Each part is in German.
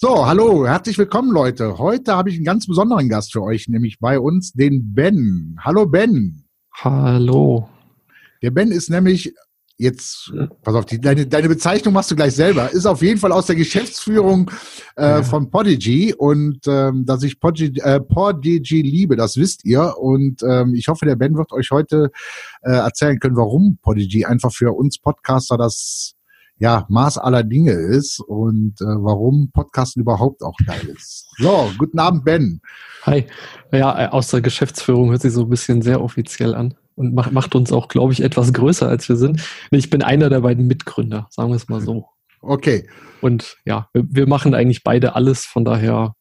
So, hallo, herzlich willkommen, Leute. Heute habe ich einen ganz besonderen Gast für euch, nämlich bei uns den Ben. Hallo, Ben. Hallo. Der Ben ist nämlich jetzt, pass auf, die, deine, deine Bezeichnung machst du gleich selber, ist auf jeden Fall aus der Geschäftsführung äh, ja. von Podigy und ähm, dass ich Podigy, äh, Podigy liebe, das wisst ihr und ähm, ich hoffe, der Ben wird euch heute äh, erzählen können, warum Podigy einfach für uns Podcaster das ja, Maß aller Dinge ist und äh, warum Podcasten überhaupt auch geil ist. So, guten Abend, Ben. Hi. Ja, äh, aus der Geschäftsführung hört sich so ein bisschen sehr offiziell an und macht, macht uns auch, glaube ich, etwas größer, als wir sind. Ich bin einer der beiden Mitgründer, sagen wir es mal so. Okay. Und ja, wir, wir machen eigentlich beide alles, von daher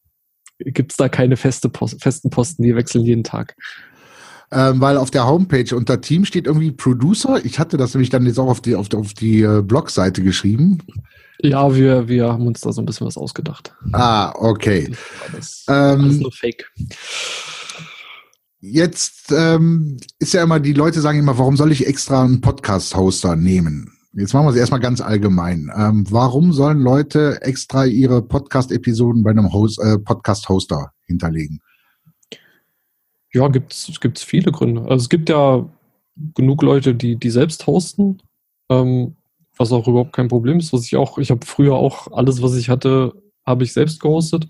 gibt es da keine feste Post, festen Posten, die wechseln jeden Tag ähm, weil auf der Homepage unter Team steht irgendwie Producer. Ich hatte das nämlich dann jetzt auch auf die, auf, auf die äh, Blogseite geschrieben. Ja, wir, wir haben uns da so ein bisschen was ausgedacht. Ah, okay. Das, ähm, alles nur Fake. Jetzt ähm, ist ja immer, die Leute sagen immer, warum soll ich extra einen Podcast-Hoster nehmen? Jetzt machen wir es erstmal ganz allgemein. Ähm, warum sollen Leute extra ihre Podcast-Episoden bei einem Host, äh, Podcast-Hoster hinterlegen? Ja, gibt es viele Gründe. Also es gibt ja genug Leute, die, die selbst hosten, ähm, was auch überhaupt kein Problem ist. Was ich auch, ich habe früher auch alles, was ich hatte, habe ich selbst gehostet.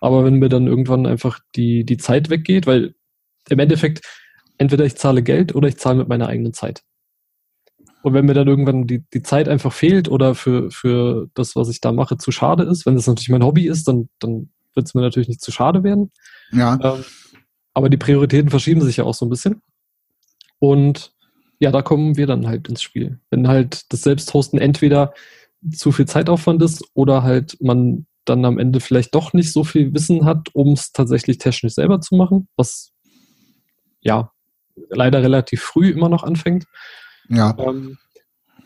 Aber wenn mir dann irgendwann einfach die, die Zeit weggeht, weil im Endeffekt entweder ich zahle Geld oder ich zahle mit meiner eigenen Zeit. Und wenn mir dann irgendwann die, die Zeit einfach fehlt oder für, für das, was ich da mache, zu schade ist, wenn das natürlich mein Hobby ist, dann, dann wird es mir natürlich nicht zu schade werden. Ja. Ähm, aber die Prioritäten verschieben sich ja auch so ein bisschen. Und ja, da kommen wir dann halt ins Spiel. Wenn halt das Selbsthosten entweder zu viel Zeitaufwand ist oder halt man dann am Ende vielleicht doch nicht so viel Wissen hat, um es tatsächlich technisch selber zu machen, was ja leider relativ früh immer noch anfängt. Ja. Ähm,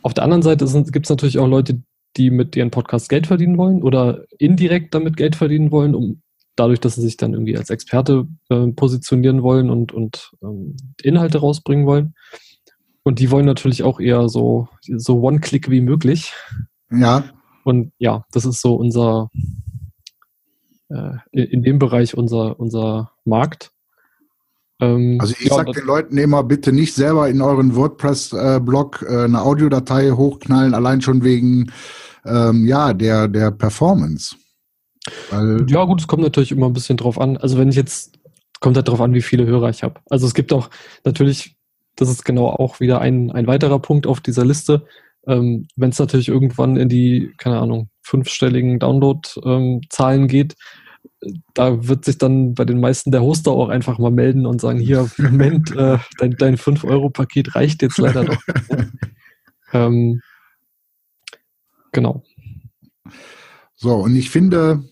auf der anderen Seite gibt es natürlich auch Leute, die mit ihren Podcasts Geld verdienen wollen oder indirekt damit Geld verdienen wollen, um dadurch, dass sie sich dann irgendwie als Experte äh, positionieren wollen und, und ähm, Inhalte rausbringen wollen. Und die wollen natürlich auch eher so, so One-Click wie möglich. Ja. Und ja, das ist so unser, äh, in dem Bereich unser, unser Markt. Ähm, also ich ja, sage den Leuten immer, bitte nicht selber in euren WordPress-Blog äh, eine Audiodatei hochknallen, allein schon wegen ähm, ja, der, der Performance. Weil ja, gut, es kommt natürlich immer ein bisschen drauf an. Also wenn ich jetzt, kommt halt drauf an, wie viele Hörer ich habe. Also es gibt auch natürlich, das ist genau auch wieder ein, ein weiterer Punkt auf dieser Liste. Ähm, wenn es natürlich irgendwann in die, keine Ahnung, fünfstelligen Download-Zahlen ähm, geht, da wird sich dann bei den meisten der Hoster auch einfach mal melden und sagen, hier, Moment, äh, dein, dein 5-Euro-Paket reicht jetzt leider doch. ähm, genau. So, und ich finde,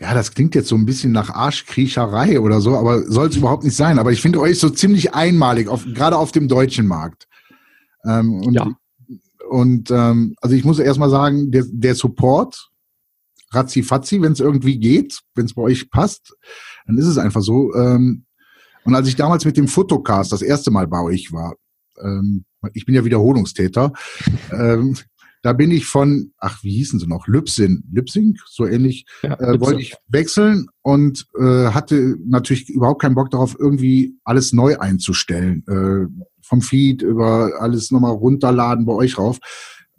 ja, das klingt jetzt so ein bisschen nach Arschkriecherei oder so, aber soll es überhaupt nicht sein. Aber ich finde euch so ziemlich einmalig, auf, gerade auf dem deutschen Markt. Ähm, und ja. und ähm, also ich muss erstmal sagen, der, der Support, ratzi-fatzi, wenn es irgendwie geht, wenn es bei euch passt, dann ist es einfach so. Ähm, und als ich damals mit dem Fotocast das erste Mal bei euch war, ähm, ich bin ja Wiederholungstäter, ähm, da bin ich von, ach, wie hießen sie noch? Lübsin, Lübsing, so ähnlich, ja, äh, wollte ich wechseln und äh, hatte natürlich überhaupt keinen Bock darauf, irgendwie alles neu einzustellen. Äh, vom Feed über alles nochmal runterladen bei euch rauf.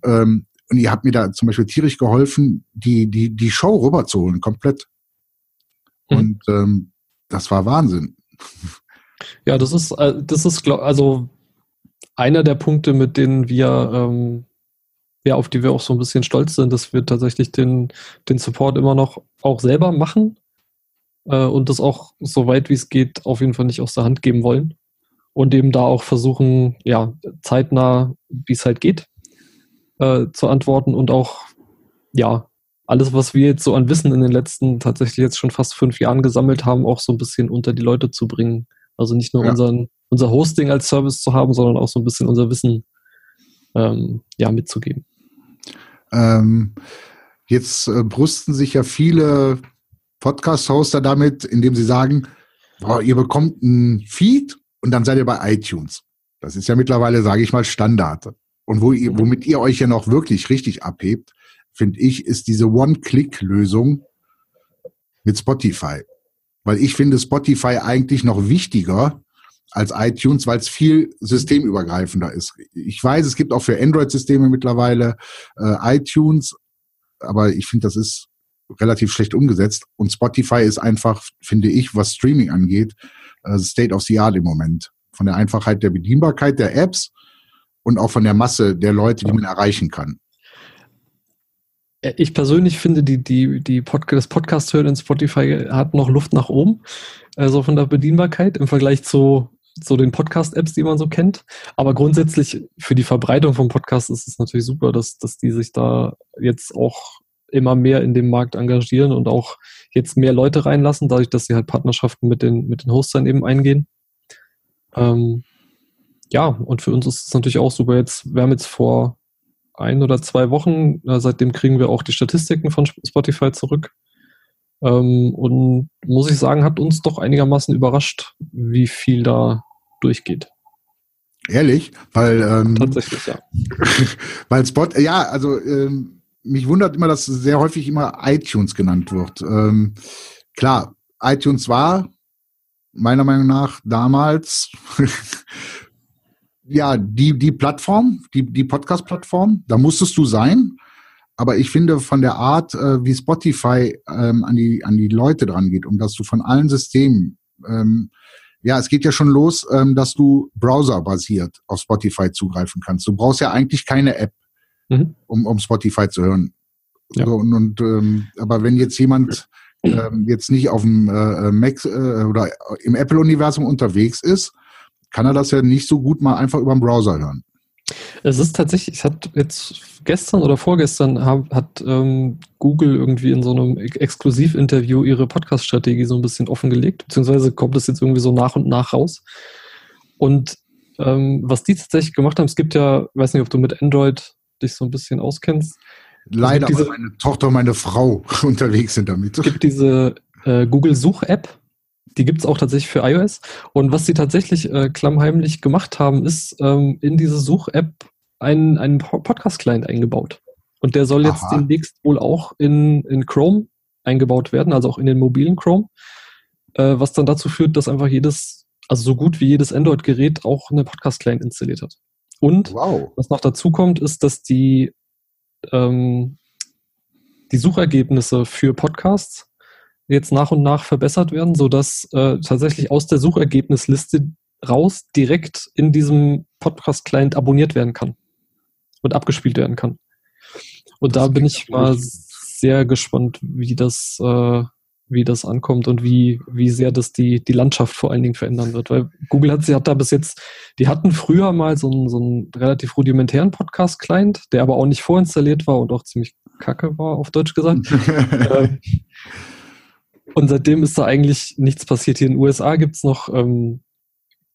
Ähm, und ihr habt mir da zum Beispiel tierisch geholfen, die, die, die Show rüberzuholen, komplett. Mhm. Und ähm, das war Wahnsinn. Ja, das ist, äh, das ist, also einer der Punkte, mit denen wir ähm, ja, auf die wir auch so ein bisschen stolz sind, dass wir tatsächlich den, den Support immer noch auch selber machen äh, und das auch so weit wie es geht auf jeden Fall nicht aus der Hand geben wollen und eben da auch versuchen, ja, zeitnah, wie es halt geht, äh, zu antworten und auch, ja, alles, was wir jetzt so an Wissen in den letzten tatsächlich jetzt schon fast fünf Jahren gesammelt haben, auch so ein bisschen unter die Leute zu bringen. Also nicht nur ja. unseren, unser Hosting als Service zu haben, sondern auch so ein bisschen unser Wissen ähm, ja, mitzugeben. Ähm, jetzt äh, brüsten sich ja viele Podcast-Hoster damit, indem sie sagen, boah, ihr bekommt ein Feed und dann seid ihr bei iTunes. Das ist ja mittlerweile, sage ich mal, Standard. Und wo ihr, womit ihr euch ja noch wirklich richtig abhebt, finde ich, ist diese One-Click-Lösung mit Spotify. Weil ich finde Spotify eigentlich noch wichtiger als iTunes, weil es viel systemübergreifender ist. Ich weiß, es gibt auch für Android-Systeme mittlerweile äh, iTunes, aber ich finde, das ist relativ schlecht umgesetzt. Und Spotify ist einfach, finde ich, was Streaming angeht, äh, State of the Art im Moment. Von der Einfachheit der Bedienbarkeit der Apps und auch von der Masse der Leute, die man erreichen kann. Ich persönlich finde, die, die, die Podcast, das Podcast hören in Spotify hat noch Luft nach oben, also von der Bedienbarkeit im Vergleich zu, zu den Podcast-Apps, die man so kennt. Aber grundsätzlich für die Verbreitung vom Podcast ist es natürlich super, dass, dass die sich da jetzt auch immer mehr in dem Markt engagieren und auch jetzt mehr Leute reinlassen, dadurch, dass sie halt Partnerschaften mit den, mit den Hostern eben eingehen. Ähm, ja, und für uns ist es natürlich auch super. Jetzt, wir haben jetzt vor ein oder zwei Wochen, äh, seitdem kriegen wir auch die Statistiken von Spotify zurück. Ähm, und muss ich sagen, hat uns doch einigermaßen überrascht, wie viel da durchgeht. Ehrlich? Weil ähm, tatsächlich ja. weil Spot, ja, also ähm, mich wundert immer, dass sehr häufig immer iTunes genannt wird. Ähm, klar, iTunes war meiner Meinung nach damals ja die die Plattform, die die Podcast-Plattform. Da musstest du sein. Aber ich finde von der Art, äh, wie Spotify ähm, an die an die Leute dran geht und dass du von allen Systemen ähm, ja, es geht ja schon los, ähm, dass du browserbasiert auf Spotify zugreifen kannst. Du brauchst ja eigentlich keine App mhm. um, um Spotify zu hören. Ja. So, und, und ähm, aber wenn jetzt jemand ähm, jetzt nicht auf dem äh, Mac äh, oder im Apple-Universum unterwegs ist, kann er das ja nicht so gut mal einfach über den Browser hören. Es ist tatsächlich, es hat jetzt gestern oder vorgestern hat, hat ähm, Google irgendwie in so einem Exklusivinterview ihre Podcast-Strategie so ein bisschen offengelegt, beziehungsweise kommt es jetzt irgendwie so nach und nach raus. Und ähm, was die tatsächlich gemacht haben, es gibt ja, weiß nicht, ob du mit Android dich so ein bisschen auskennst. Leider, diese, meine Tochter und meine Frau unterwegs sind damit. Es gibt diese äh, Google-Such-App, die gibt es auch tatsächlich für iOS. Und was sie tatsächlich äh, klammheimlich gemacht haben, ist ähm, in diese Such-App einen, einen Podcast-Client eingebaut. Und der soll jetzt Aha. demnächst wohl auch in, in Chrome eingebaut werden, also auch in den mobilen Chrome. Äh, was dann dazu führt, dass einfach jedes, also so gut wie jedes Android-Gerät auch eine Podcast-Client installiert hat. Und wow. was noch dazu kommt, ist, dass die, ähm, die Suchergebnisse für Podcasts jetzt nach und nach verbessert werden, sodass äh, tatsächlich aus der Suchergebnisliste raus direkt in diesem Podcast-Client abonniert werden kann und abgespielt werden kann. Und das da bin ich mal sehr gespannt, wie das, äh, wie das ankommt und wie, wie sehr das die, die Landschaft vor allen Dingen verändern wird. Weil Google hat, sie hat da bis jetzt, die hatten früher mal so einen, so einen relativ rudimentären Podcast-Client, der aber auch nicht vorinstalliert war und auch ziemlich kacke war, auf Deutsch gesagt. ähm, und seitdem ist da eigentlich nichts passiert. Hier in den USA gibt es noch ähm,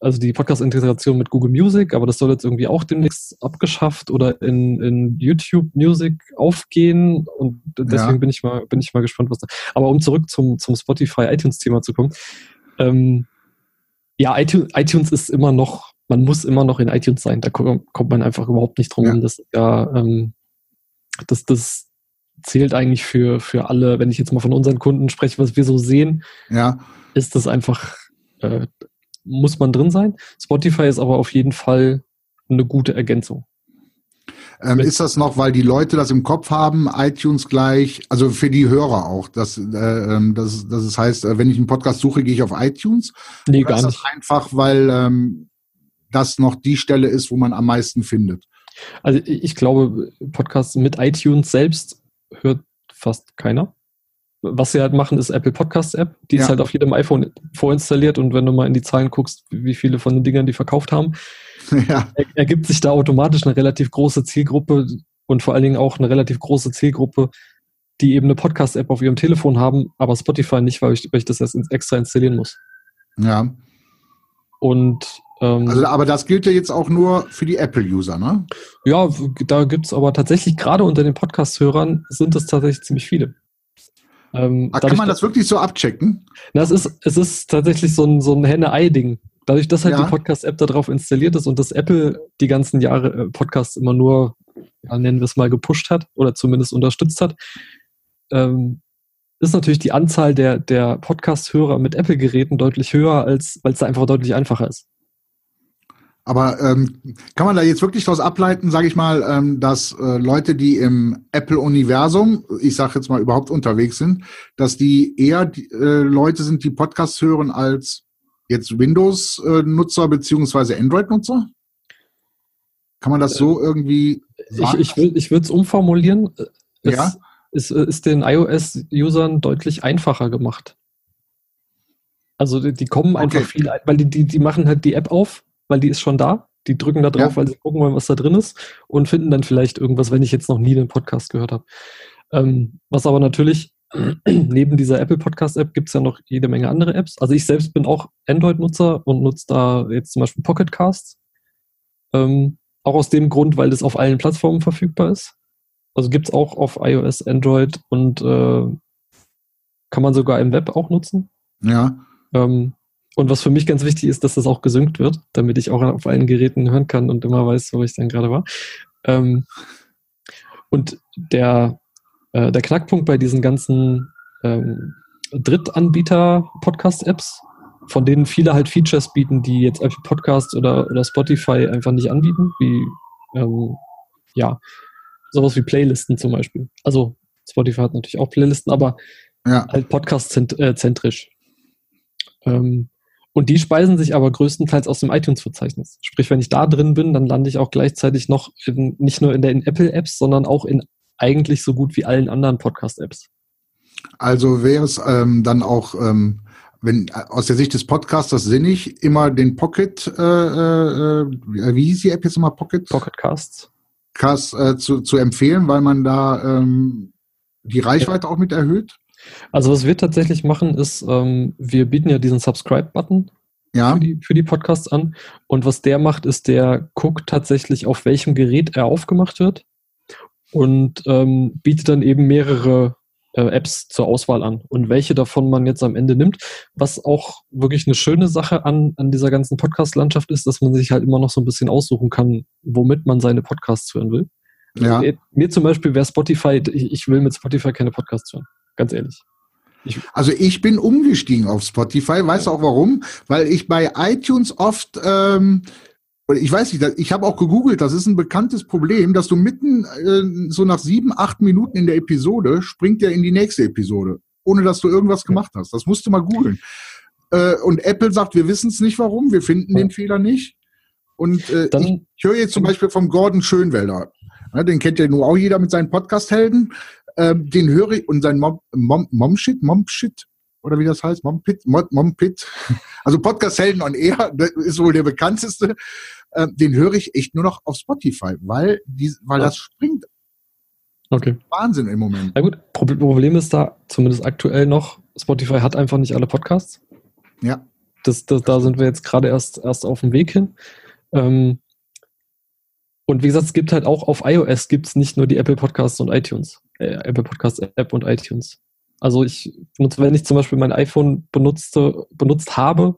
also die Podcast-Integration mit Google Music, aber das soll jetzt irgendwie auch demnächst abgeschafft oder in, in YouTube Music aufgehen. Und deswegen ja. bin ich mal, bin ich mal gespannt, was da. Aber um zurück zum, zum Spotify iTunes-Thema zu kommen. Ähm, ja, iTunes, iTunes ist immer noch, man muss immer noch in iTunes sein. Da kommt, man einfach überhaupt nicht drum. Ja. Das ja, ähm, das, das zählt eigentlich für, für alle, wenn ich jetzt mal von unseren Kunden spreche, was wir so sehen, ja. ist das einfach äh, muss man drin sein. Spotify ist aber auf jeden Fall eine gute Ergänzung. Ähm, ist das noch, weil die Leute das im Kopf haben, iTunes gleich, also für die Hörer auch, dass, äh, ähm, das, das das heißt, äh, wenn ich einen Podcast suche, gehe ich auf iTunes? Nee, gar ist nicht. Das einfach, weil ähm, das noch die Stelle ist, wo man am meisten findet. Also ich glaube, Podcasts mit iTunes selbst hört fast keiner was sie halt machen, ist Apple Podcast App. Die ja. ist halt auf jedem iPhone vorinstalliert und wenn du mal in die Zahlen guckst, wie viele von den Dingern die verkauft haben, ja. ergibt sich da automatisch eine relativ große Zielgruppe und vor allen Dingen auch eine relativ große Zielgruppe, die eben eine Podcast-App auf ihrem Telefon haben, aber Spotify nicht, weil ich, weil ich das erst extra installieren muss. Ja. Und also, aber das gilt ja jetzt auch nur für die Apple-User, ne? Ja, da gibt es aber tatsächlich, gerade unter den Podcast-Hörern, sind es tatsächlich ziemlich viele. Ähm, Ach, kann man das wirklich so abchecken? Na, es, ist, es ist tatsächlich so ein, so ein Henne-Ei-Ding. Dadurch, dass halt ja. die Podcast-App da drauf installiert ist und dass Apple die ganzen Jahre äh, Podcasts immer nur ja, nennen wir es mal, gepusht hat oder zumindest unterstützt hat, ähm, ist natürlich die Anzahl der, der Podcast-Hörer mit Apple-Geräten deutlich höher, als weil es da einfach deutlich einfacher ist. Aber ähm, kann man da jetzt wirklich daraus ableiten, sage ich mal, ähm, dass äh, Leute, die im Apple-Universum, ich sage jetzt mal überhaupt unterwegs sind, dass die eher die, äh, Leute sind, die Podcasts hören, als jetzt Windows-Nutzer beziehungsweise Android-Nutzer? Kann man das so äh, irgendwie sagen? Ich, ich, ich würde es umformulieren. Es ja? ist, ist den iOS-Usern deutlich einfacher gemacht. Also die, die kommen einfach okay. viel, weil die, die, die machen halt die App auf weil die ist schon da. Die drücken da drauf, ja. weil sie gucken wollen, was da drin ist und finden dann vielleicht irgendwas, wenn ich jetzt noch nie den Podcast gehört habe. Ähm, was aber natürlich neben dieser Apple Podcast App gibt es ja noch jede Menge andere Apps. Also ich selbst bin auch Android-Nutzer und nutze da jetzt zum Beispiel Pocket Casts. Ähm, auch aus dem Grund, weil das auf allen Plattformen verfügbar ist. Also gibt es auch auf iOS, Android und äh, kann man sogar im Web auch nutzen. Ja. Ähm, und was für mich ganz wichtig ist, dass das auch gesynkt wird, damit ich auch auf allen Geräten hören kann und immer weiß, wo ich dann gerade war. Ähm, und der, äh, der Knackpunkt bei diesen ganzen ähm, Drittanbieter-Podcast-Apps, von denen viele halt Features bieten, die jetzt Apple Podcasts oder, oder Spotify einfach nicht anbieten, wie ähm, ja, sowas wie Playlisten zum Beispiel. Also Spotify hat natürlich auch Playlisten, aber ja. halt podcast-zentrisch. Äh, ähm, und die speisen sich aber größtenteils aus dem iTunes-Verzeichnis. Sprich, wenn ich da drin bin, dann lande ich auch gleichzeitig noch in, nicht nur in den Apple-Apps, sondern auch in eigentlich so gut wie allen anderen Podcast-Apps. Also wäre es ähm, dann auch, ähm, wenn aus der Sicht des Podcasters sinnig, immer den Pocket, äh, äh, wie hieß die App jetzt immer Pocket? Pocket Casts. Cast äh, zu, zu empfehlen, weil man da ähm, die Reichweite ja. auch mit erhöht? Also was wir tatsächlich machen, ist, ähm, wir bieten ja diesen Subscribe-Button ja. für, die, für die Podcasts an. Und was der macht, ist, der guckt tatsächlich, auf welchem Gerät er aufgemacht wird und ähm, bietet dann eben mehrere äh, Apps zur Auswahl an und welche davon man jetzt am Ende nimmt. Was auch wirklich eine schöne Sache an, an dieser ganzen Podcast-Landschaft ist, dass man sich halt immer noch so ein bisschen aussuchen kann, womit man seine Podcasts hören will. Ja. Mir, mir zum Beispiel wäre Spotify, ich, ich will mit Spotify keine Podcasts hören ganz ehrlich. Ich also ich bin umgestiegen auf Spotify, weißt du auch warum? Weil ich bei iTunes oft, ähm, ich weiß nicht, ich habe auch gegoogelt, das ist ein bekanntes Problem, dass du mitten äh, so nach sieben, acht Minuten in der Episode springt der in die nächste Episode, ohne dass du irgendwas gemacht hast. Das musst du mal googeln. Äh, und Apple sagt, wir wissen es nicht warum, wir finden ja. den Fehler nicht. Und äh, Dann, ich, ich höre jetzt zum Beispiel vom Gordon Schönwelder. Ja, den kennt ja nur auch jeder mit seinen Podcast-Helden. Ähm, den höre ich und sein Mom, Mom, Momshit, Momshit, oder wie das heißt, Mompit, Mompit, also Podcast Helden on Air, das ist wohl der bekannteste. Ähm, den höre ich echt nur noch auf Spotify, weil, die, weil das springt. Okay. Wahnsinn im Moment. Na gut, Problem ist da, zumindest aktuell noch, Spotify hat einfach nicht alle Podcasts. Ja. Das, das, da sind wir jetzt gerade erst, erst auf dem Weg hin. Ähm, und wie gesagt, es gibt halt auch auf iOS gibt es nicht nur die Apple Podcasts und iTunes, äh, Apple Podcasts App und iTunes. Also ich benutze, wenn ich zum Beispiel mein iPhone benutzte, benutzt habe,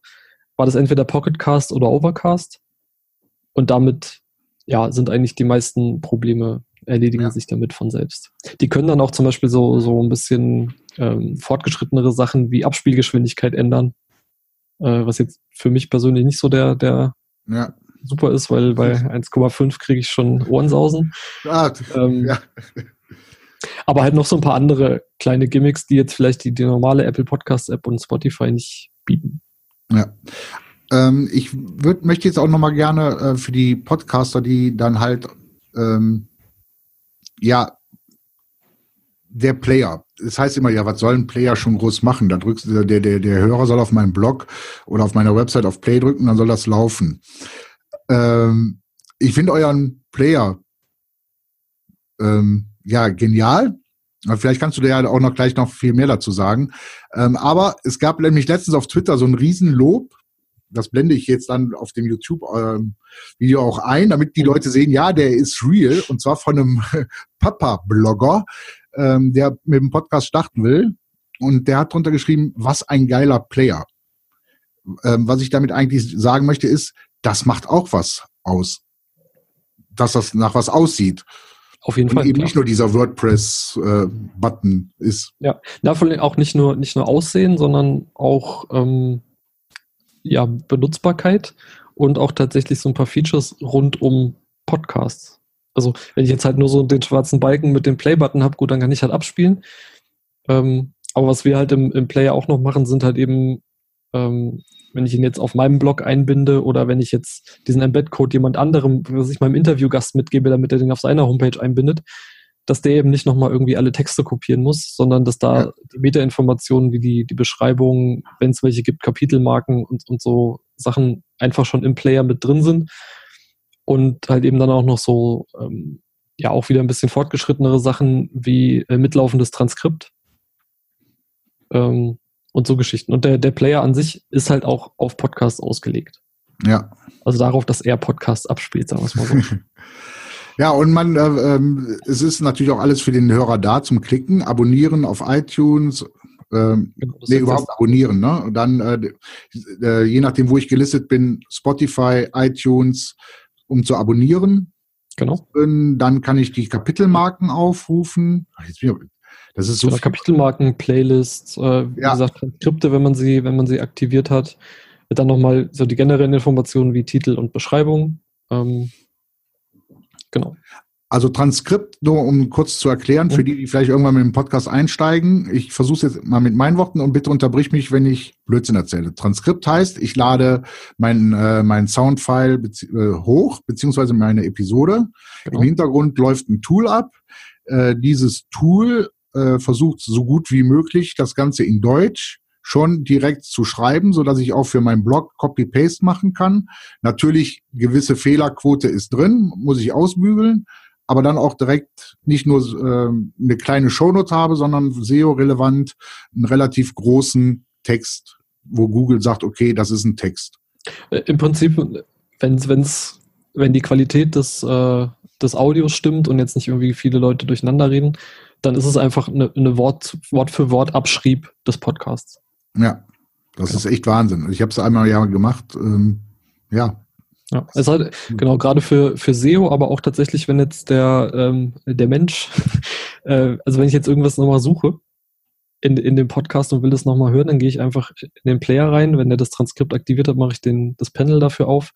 war das entweder Pocketcast oder Overcast. Und damit, ja, sind eigentlich die meisten Probleme erledigen ja. sich damit von selbst. Die können dann auch zum Beispiel so, so ein bisschen ähm, fortgeschrittenere Sachen wie Abspielgeschwindigkeit ändern. Äh, was jetzt für mich persönlich nicht so der, der ja super ist, weil bei 1,5 kriege ich schon Ohrensausen. Ah, ähm, ja. Aber halt noch so ein paar andere kleine Gimmicks, die jetzt vielleicht die, die normale Apple Podcast App und Spotify nicht bieten. Ja. Ähm, ich würd, möchte jetzt auch noch mal gerne äh, für die Podcaster, die dann halt ähm, ja der Player. Das heißt immer, ja, was soll ein Player schon groß machen? Da drückst du, der, der, der Hörer soll auf meinem Blog oder auf meiner Website auf Play drücken, dann soll das laufen. Ähm, ich finde euren Player ähm, ja genial. Vielleicht kannst du dir ja auch noch gleich noch viel mehr dazu sagen. Ähm, aber es gab nämlich letztens auf Twitter so ein Riesenlob. Das blende ich jetzt dann auf dem YouTube-Video ähm, auch ein, damit die Leute sehen, ja, der ist real. Und zwar von einem Papa-Blogger, ähm, der mit dem Podcast starten will. Und der hat drunter geschrieben, was ein geiler Player. Ähm, was ich damit eigentlich sagen möchte, ist, das macht auch was aus. dass das nach was aussieht. Auf jeden Und Fall. eben klar. nicht nur dieser WordPress-Button ist. Ja, na, vor allem auch nicht nur, nicht nur Aussehen, sondern auch ähm, ja, Benutzbarkeit und auch tatsächlich so ein paar Features rund um Podcasts. Also, wenn ich jetzt halt nur so den schwarzen Balken mit dem Play-Button habe, gut, dann kann ich halt abspielen. Ähm, aber was wir halt im, im Player auch noch machen, sind halt eben, ähm, wenn ich ihn jetzt auf meinem Blog einbinde oder wenn ich jetzt diesen Embed-Code jemand anderem, was ich meinem Interviewgast mitgebe, damit er den auf seiner Homepage einbindet, dass der eben nicht nochmal irgendwie alle Texte kopieren muss, sondern dass da Ja. die Metainformationen wie die, die Beschreibung, wenn es welche gibt, Kapitelmarken und, und so Sachen einfach schon im Player mit drin sind. Und halt eben dann auch noch so, ähm, ja, auch wieder ein bisschen fortgeschrittenere Sachen wie äh, mitlaufendes Transkript ähm, und so Geschichten. Und der, der Player an sich ist halt auch auf Podcasts ausgelegt. Ja. Also darauf, dass er Podcasts abspielt, sagen wir es mal so. Ja, und man, äh, ähm, es ist natürlich auch alles für den Hörer da zum Klicken, abonnieren auf iTunes, Genau, das nee, überhaupt abonnieren, ne? Und dann, äh, äh, je nachdem, wo ich gelistet bin, Spotify, iTunes, um zu abonnieren. Genau. Dann kann ich die Kapitelmarken aufrufen. Ach, jetzt bin ich, das ist so Genau. Kapitelmarken, Playlists, äh, wie Ja. gesagt, Transkripte, wenn man sie, wenn man sie aktiviert hat. Dann nochmal so die generellen Informationen wie Titel und Beschreibung. Ähm, genau. Also Transkript, nur um kurz zu erklären, für Mhm. die, die vielleicht irgendwann mit dem Podcast einsteigen. Ich versuche es jetzt mal mit meinen Worten und bitte unterbrich mich, wenn ich Blödsinn erzähle. Transkript heißt, ich lade mein, äh, mein Soundfile bezie äh, hoch, beziehungsweise meine Episode. genau. Im Hintergrund läuft ein Tool ab. Äh, dieses Tool äh, versucht so gut wie möglich das Ganze in Deutsch schon direkt zu schreiben, so dass ich auch für meinen Blog Copy-Paste machen kann. Natürlich gewisse Fehlerquote ist drin, muss ich ausbügeln, aber dann auch direkt nicht nur ähm, eine kleine Shownote habe, sondern SEO-relevant einen relativ großen Text, wo Google sagt, okay, das ist ein Text. Äh, Im Prinzip, wenn's, wenn's, wenn die Qualität des, äh, des Audios stimmt und jetzt nicht irgendwie viele Leute durcheinander reden, dann ist es einfach eine, eine Wort, Wort für Wort Abschrieb des Podcasts. Ja, das Genau. ist echt Wahnsinn. Ich habe es einmal ja gemacht. Ähm, ja, Ja, es halt, genau, gerade für, für SEO, aber auch tatsächlich, wenn jetzt der, ähm, der Mensch, äh, also wenn ich jetzt irgendwas nochmal suche in, in dem Podcast und will das nochmal hören, dann gehe ich einfach in den Player rein. Wenn der das Transkript aktiviert hat, mache ich den, das Panel dafür auf,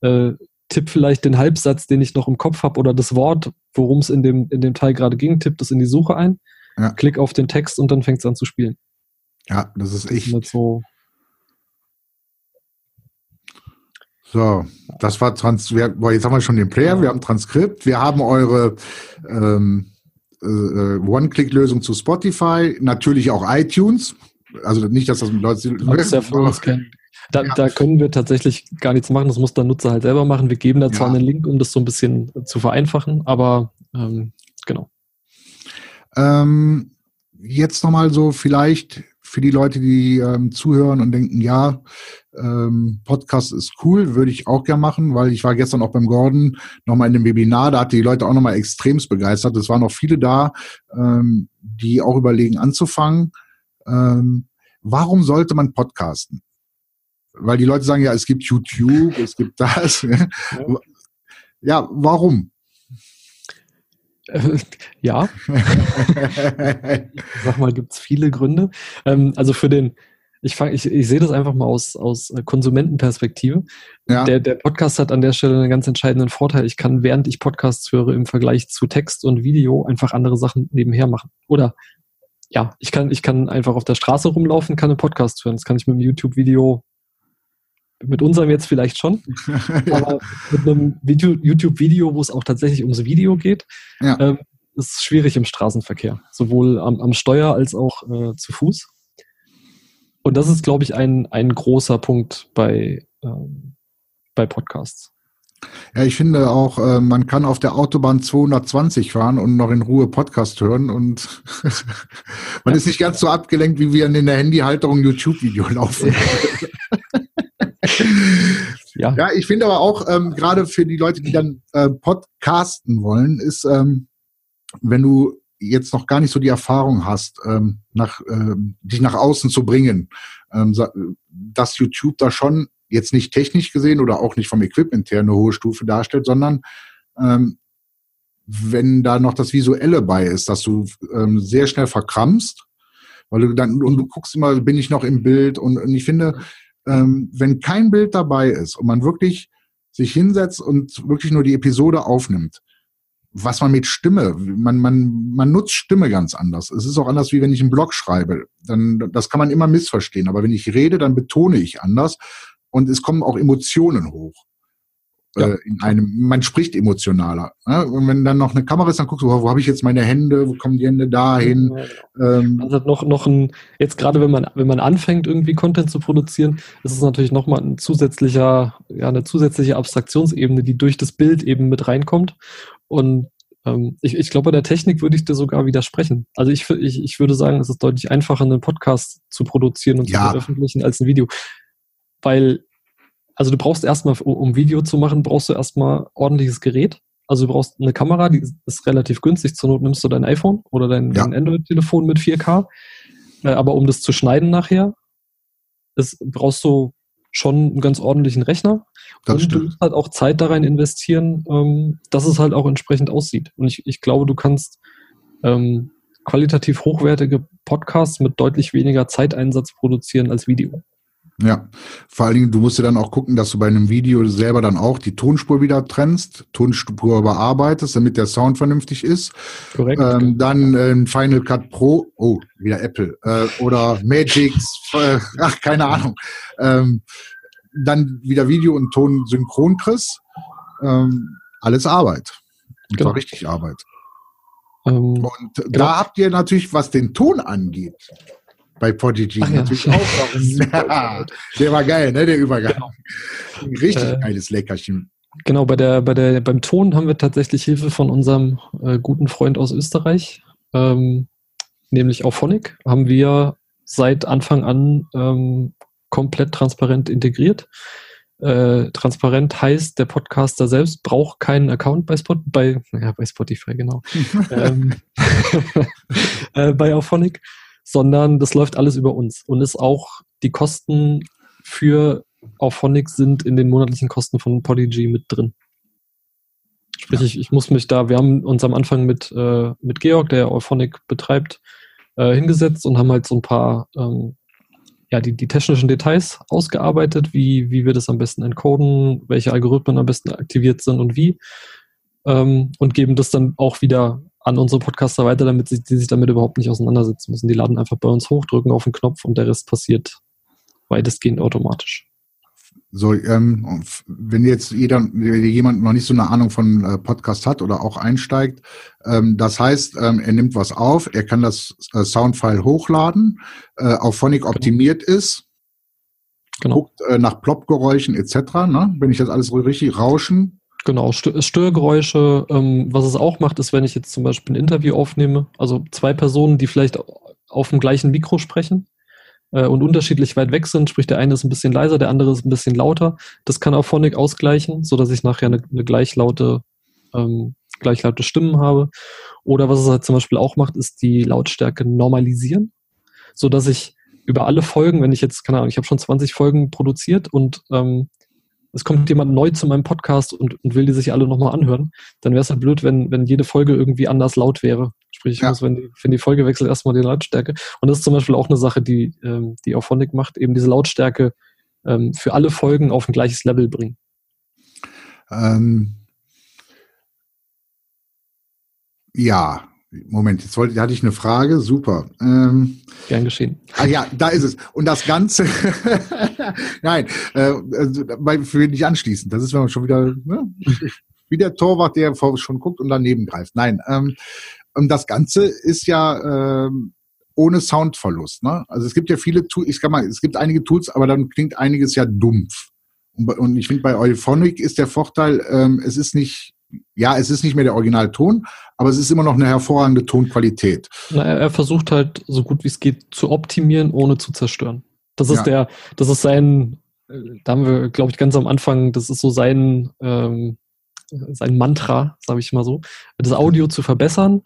äh, tipp vielleicht den Halbsatz, den ich noch im Kopf habe oder das Wort, worum es in dem, in dem Teil gerade ging, tipp das in die Suche ein, Ja. klick auf den Text und dann fängt es an zu spielen. ja, das ist Das ist echt. so, So, das war Trans. Boah, jetzt haben wir schon den Player, wir haben Transkript, wir haben eure ähm, äh, äh, One-Click-Lösung zu Spotify, natürlich auch iTunes. Also nicht, dass das mit Leuten. das ist ja für uns kein, da, Ja. da können wir tatsächlich gar nichts machen. Das muss der Nutzer halt selber machen. Wir geben da zwar Ja. einen Link, um das so ein bisschen zu vereinfachen, aber ähm, genau. Ähm, jetzt nochmal so vielleicht für die Leute, die ähm, zuhören und denken, ja, ähm, Podcast ist cool, würde ich auch gern machen, weil ich war gestern auch beim Gordon nochmal in dem Webinar, da hat die Leute auch nochmal extremst begeistert. Es waren noch viele da, ähm, die auch überlegen anzufangen. Ähm, warum sollte man podcasten? Weil die Leute sagen ja, es gibt YouTube, es gibt das. ja, warum? Äh, ja, sag mal, gibt es viele Gründe. Ähm, also für den, ich, fang, ich, ich sehe das einfach mal aus, aus äh, Konsumentenperspektive. ja, Der, der Podcast hat an der Stelle einen ganz entscheidenden Vorteil. Ich kann, während ich Podcasts höre, im Vergleich zu Text und Video einfach andere Sachen nebenher machen. Oder ja, ich kann, ich kann einfach auf der Straße rumlaufen, kann einen Podcast hören. Das kann ich mit einem YouTube-Video, mit unserem jetzt vielleicht schon, ja, aber mit einem Video- YouTube-Video, wo es auch tatsächlich ums Video geht, Ja. ähm, ist schwierig im Straßenverkehr. Sowohl am, am Steuer als auch äh, zu Fuß. Und das ist, glaube ich, ein, ein großer Punkt bei, ähm, bei Podcasts. Ja, ich finde auch, äh, man kann auf der Autobahn 220 fahren und noch in Ruhe Podcast hören und man ist nicht ganz so abgelenkt, wie wir in der Handyhalterung YouTube-Video laufen. Ja, Ja, ich finde aber auch, ähm, gerade für die Leute, die dann äh, podcasten wollen, ist, ähm, wenn du jetzt noch gar nicht so die Erfahrung hast, ähm, nach, ähm, dich nach außen zu bringen, ähm, dass YouTube da schon jetzt nicht technisch gesehen oder auch nicht vom Equipment her eine hohe Stufe darstellt, sondern ähm, wenn da noch das Visuelle bei ist, dass du ähm, sehr schnell verkrampfst, weil du dann, und du guckst immer, bin ich noch im Bild? Und, und ich finde, ähm, wenn kein Bild dabei ist und man wirklich sich hinsetzt und wirklich nur die Episode aufnimmt, was man mit Stimme, man, man, man nutzt Stimme ganz anders. Es ist auch anders, wie wenn ich einen Blog schreibe. Dann, das kann man immer missverstehen. Aber wenn ich rede, dann betone ich anders und es kommen auch Emotionen hoch. Ja. Äh, in einem, man spricht emotionaler. Ne? Und wenn dann noch eine Kamera ist, dann guckst du, wo, wo habe ich jetzt meine Hände, wo kommen die Hände dahin? Ja, genau. ähm, also noch, noch ein, jetzt gerade wenn man, wenn man anfängt, irgendwie Content zu produzieren, ist es natürlich nochmal ein zusätzlicher, ja, eine zusätzliche Abstraktionsebene, die durch das Bild eben mit reinkommt. Und ähm, ich, ich glaube, bei der Technik würde ich dir sogar widersprechen. Also ich, ich, ich würde sagen, es ist deutlich einfacher, einen Podcast zu produzieren und ja. zu veröffentlichen als ein Video. Weil also du brauchst erstmal, um Video zu machen, brauchst du erstmal ordentliches Gerät. Also du brauchst eine Kamera, die ist relativ günstig. Zur Not nimmst du dein iPhone oder dein, ja. dein Android-Telefon mit 4K. Äh, aber um das zu schneiden nachher, ist, brauchst du schon einen ganz ordentlichen Rechner. Das und stimmt. du musst halt auch Zeit da rein investieren, ähm, dass es halt auch entsprechend aussieht. Und ich, ich glaube, du kannst ähm, qualitativ hochwertige Podcasts mit deutlich weniger Zeiteinsatz produzieren als Video. Ja, vor allen Dingen, du musst ja dann auch gucken, dass du bei einem Video selber dann auch die Tonspur wieder trennst, Tonspur bearbeitest, damit der Sound vernünftig ist. Korrekt. Ähm, dann äh, Final Cut Pro, oh, wieder Apple, äh, oder Magix, äh, ach, keine Ahnung. Ähm, dann wieder Video und Ton synchron kriegst. Ähm, alles Arbeit. Und genau. richtig Arbeit. Ähm, und genau. da habt ihr natürlich, was den Ton angeht, bei Podigy Ach, natürlich ja. auch. ja, der war geil, ne, der Übergang. Genau. Richtig äh, geiles Leckerchen. Genau, bei der, bei der, beim Ton haben wir tatsächlich Hilfe von unserem äh, guten Freund aus Österreich, ähm, nämlich Auphonic, haben wir seit Anfang an ähm, komplett transparent integriert. Äh, transparent heißt, der Podcaster selbst braucht keinen Account bei, Spot, bei, ja, bei Spotify, genau. ähm, äh, bei Auphonic sondern das läuft alles über uns und ist auch die Kosten für Auphonic sind in den monatlichen Kosten von Podigy mit drin. Sprich, ja. ich, ich muss mich da, wir haben uns am Anfang mit, äh, mit Georg, der Auphonic betreibt, äh, hingesetzt und haben halt so ein paar ähm, ja, die, die technischen Details ausgearbeitet, wie, wie wir das am besten encoden, welche Algorithmen am besten aktiviert sind und wie. Ähm, und geben das dann auch wieder an unsere Podcaster weiter, damit sie die sich damit überhaupt nicht auseinandersetzen müssen. Die laden einfach bei uns hoch, drücken auf den Knopf und der Rest passiert weitestgehend automatisch. So, ähm, wenn jetzt jeder, jemand noch nicht so eine Ahnung von äh, Podcast hat oder auch einsteigt, ähm, das heißt, ähm, er nimmt was auf, er kann das äh, Soundfile hochladen, äh, auf Phonic genau. optimiert ist, genau. guckt äh, nach Plop-Geräuschen etc., ne? wenn ich das alles richtig rauschen, Genau, Störgeräusche. Ähm, was es auch macht, ist, wenn ich jetzt zum Beispiel ein Interview aufnehme, also zwei Personen, die vielleicht auf dem gleichen Mikro sprechen äh, und unterschiedlich weit weg sind, sprich der eine ist ein bisschen leiser, der andere ist ein bisschen lauter. Das kann auch Phonic ausgleichen, so dass ich nachher eine, eine gleichlaute, ähm, gleichlaute Stimmen habe. Oder was es halt zum Beispiel auch macht, ist die Lautstärke normalisieren, so dass ich über alle Folgen, wenn ich jetzt, keine Ahnung, ich habe schon 20 Folgen produziert und ähm, es kommt jemand neu zu meinem Podcast und, und will die sich alle nochmal anhören, dann wäre es halt blöd, wenn, wenn jede Folge irgendwie anders laut wäre. Sprich, ich ja. muss, wenn die, wenn die Folge wechselt, erstmal die Lautstärke. Und das ist zum Beispiel auch eine Sache, die, ähm, die Auphonic macht, eben diese Lautstärke ähm, für alle Folgen auf ein gleiches Level bringen. Ähm, ja, Moment, jetzt wollte, hatte ich eine Frage. Super. Ähm, Gern geschehen. Ah ja, da ist es. Und das Ganze, nein, äh, also, für dich anschließend. Das ist wenn man schon wieder, ne, wie der Torwart, der schon guckt und daneben greift. Nein, ähm, und das Ganze ist ja ähm, ohne Soundverlust. Ne? Also es gibt ja viele Tools, ich kann mal, es gibt einige Tools, aber dann klingt einiges ja dumpf. Und, und ich finde, bei Euphonic ist der Vorteil, ähm, es ist nicht ja, es ist nicht mehr der Originalton, aber es ist immer noch eine hervorragende Tonqualität. Na, er, er, versucht halt so gut wie es geht zu optimieren, ohne zu zerstören. Das ist ja. der, das ist sein, da haben wir, glaube ich, ganz am Anfang, das ist so sein, ähm, sein Mantra, sage ich mal so, das Audio zu verbessern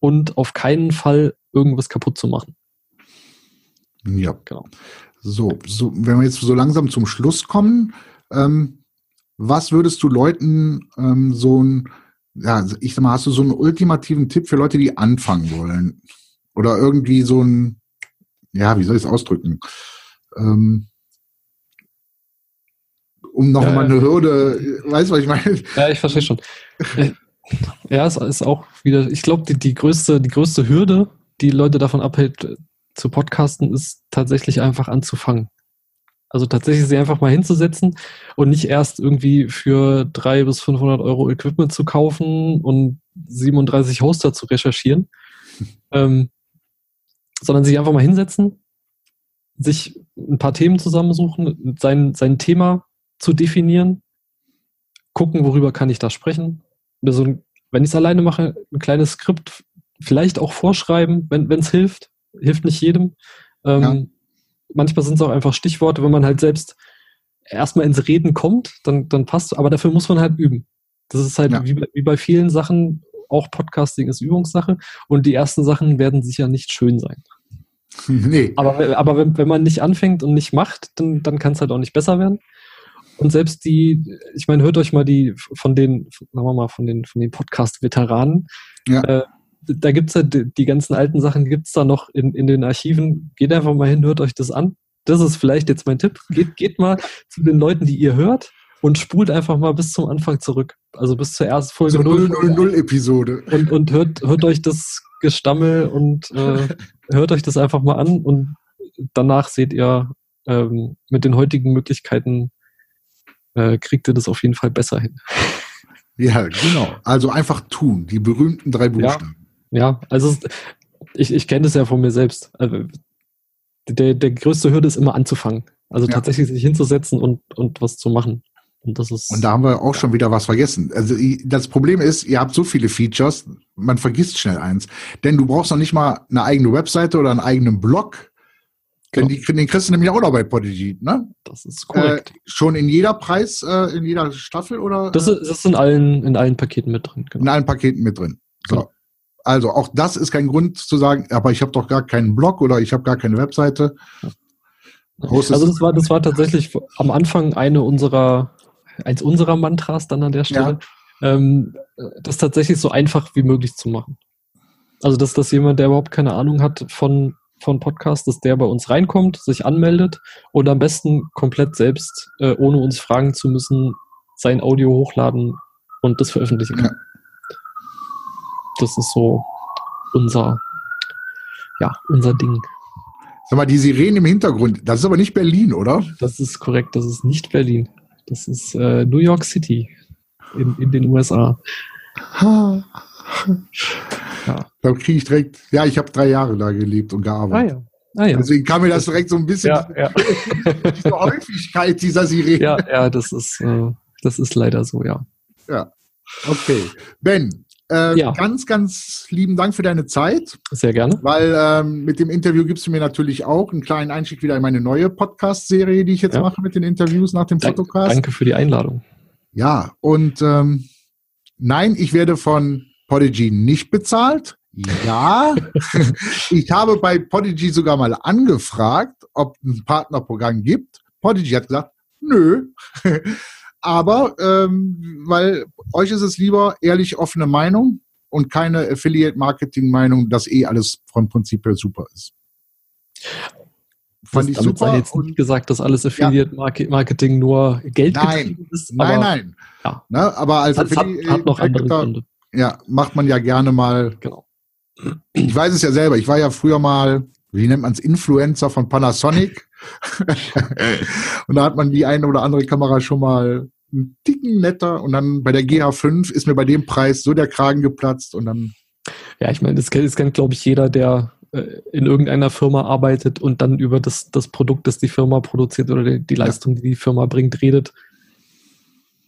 und auf keinen Fall irgendwas kaputt zu machen. Ja, genau. So, so wenn wir jetzt so langsam zum Schluss kommen, ähm, was würdest du Leuten ähm, so ein, ja, ich sag mal, hast du so einen ultimativen Tipp für Leute, die anfangen wollen? Oder irgendwie so ein, ja, wie soll ich es ausdrücken? Ähm, um noch ja, mal eine Hürde, weißt du, was ich meine? Ja, ich verstehe schon. ja, es ist auch wieder, ich glaube, die, die, größte, die größte Hürde, die Leute davon abhält, zu podcasten, ist tatsächlich einfach anzufangen. Also tatsächlich sich einfach mal hinzusetzen und nicht erst irgendwie für 300 bis 500 Euro Equipment zu kaufen und 37 Hoster zu recherchieren, ähm, sondern sich einfach mal hinsetzen, sich ein paar Themen zusammensuchen, sein, sein Thema zu definieren, gucken, worüber kann ich da sprechen. Also, wenn ich es alleine mache, ein kleines Skript vielleicht auch vorschreiben, wenn es hilft. Hilft nicht jedem. Ähm, ja. Manchmal sind es auch einfach Stichworte, wenn man halt selbst erstmal ins Reden kommt, dann, dann passt Aber dafür muss man halt üben. Das ist halt ja. wie, wie bei vielen Sachen, auch Podcasting ist Übungssache und die ersten Sachen werden sicher nicht schön sein. Nee. Aber, aber wenn, wenn man nicht anfängt und nicht macht, dann, dann kann es halt auch nicht besser werden. Und selbst die, ich meine, hört euch mal die von den, sagen wir mal, von den, von den Podcast-Veteranen. Ja. Äh, da gibt's ja die, die, ganzen alten Sachen, gibt's da noch in, in den Archiven. Geht einfach mal hin, hört euch das an. Das ist vielleicht jetzt mein Tipp. Geht, geht mal zu den Leuten, die ihr hört und spult einfach mal bis zum Anfang zurück. Also bis zur ersten Folge so 000 Episode. Und, und hört, hört euch das Gestammel und äh, hört euch das einfach mal an und danach seht ihr ähm, mit den heutigen Möglichkeiten äh, kriegt ihr das auf jeden Fall besser hin. Ja, genau. Also einfach tun, die berühmten drei Buchstaben. Ja, also ich, ich kenne das ja von mir selbst. Also, der, der größte Hürde ist immer anzufangen. Also ja. tatsächlich sich hinzusetzen und, und was zu machen. Und, das ist, und da haben wir auch schon wieder was vergessen. Also das Problem ist, ihr habt so viele Features, man vergisst schnell eins. Denn du brauchst noch nicht mal eine eigene Webseite oder einen eigenen Blog. Denn die, den kriegst du nämlich auch noch bei Podigy, ne? Das ist korrekt. Äh, schon in jeder Preis, äh, in jeder Staffel oder? Das ist, das ist in allen, in allen Paketen mit drin. Genau. In allen Paketen mit drin. So. Genau. Also auch das ist kein Grund zu sagen, aber ich habe doch gar keinen Blog oder ich habe gar keine Webseite. Ja. Also das war, das war tatsächlich am Anfang eine unserer, eins unserer Mantras dann an der Stelle, ja. ähm, das tatsächlich so einfach wie möglich zu machen. Also dass das jemand, der überhaupt keine Ahnung hat von von Podcast, dass der bei uns reinkommt, sich anmeldet und am besten komplett selbst, äh, ohne uns fragen zu müssen, sein Audio hochladen und das veröffentlichen kann. Ja. Das ist so unser, ja, unser Ding. Sag mal, die Sirenen im Hintergrund, das ist aber nicht Berlin, oder? Das ist korrekt, das ist nicht Berlin. Das ist äh, New York City in, in den USA. Ja. Da kriege ich direkt, ja, ich habe drei Jahre da gelebt und gearbeitet. Ah, ja. Ah, ja. Deswegen kam mir das direkt so ein bisschen ja, ja. diese Häufigkeit dieser Sirene. Ja, ja, das ist, äh, das ist leider so, ja. Ja. Okay. Ben, äh, ja. ganz, ganz lieben Dank für deine Zeit. Sehr gerne. Weil ähm, mit dem Interview gibst du mir natürlich auch einen kleinen Einstieg wieder in meine neue Podcast-Serie, die ich jetzt ja. mache mit den Interviews nach dem Dank, Podcast. Danke für die Einladung. Ja, und ähm, nein, ich werde von Podigy nicht bezahlt. Ja, ich habe bei Podigy sogar mal angefragt, ob es ein Partnerprogramm gibt. Podigy hat gesagt, nö. Aber ähm, weil euch ist es lieber ehrlich offene Meinung und keine Affiliate-Marketing-Meinung, dass eh alles vom Prinzip her super ist. Fand das, ich damit super. Sei jetzt nicht gesagt, dass alles Affiliate-Marketing ja. nur Geld nein. ist. Nein, nein. Ja. Ne, aber als hat, hat, hat noch andere Gründe. Ja, macht man ja gerne mal. Genau. Ich weiß es ja selber. Ich war ja früher mal, wie nennt man es, Influencer von Panasonic. und da hat man die eine oder andere Kamera schon mal einen dicken netter und dann bei der GH5 ist mir bei dem Preis so der Kragen geplatzt und dann. Ja, ich meine, das kennt, kennt glaube ich, jeder, der äh, in irgendeiner Firma arbeitet und dann über das, das Produkt, das die Firma produziert oder die, die Leistung, die die Firma bringt, redet.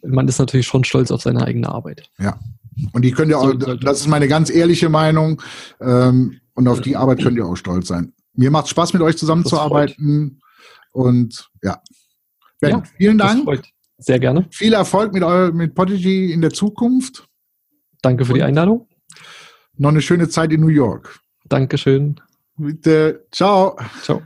Man ist natürlich schon stolz auf seine eigene Arbeit. Ja, und die könnt ihr auch, das ist meine ganz ehrliche Meinung, ähm, und auf die Arbeit könnt ihr auch stolz sein. Mir macht Spaß, mit euch zusammenzuarbeiten. Und ja. Ben, ja, vielen Dank. Sehr gerne. Viel Erfolg mit, euer, mit Podigy in der Zukunft. Danke für und die Einladung. Noch eine schöne Zeit in New York. Dankeschön. Bitte. Ciao. Ciao.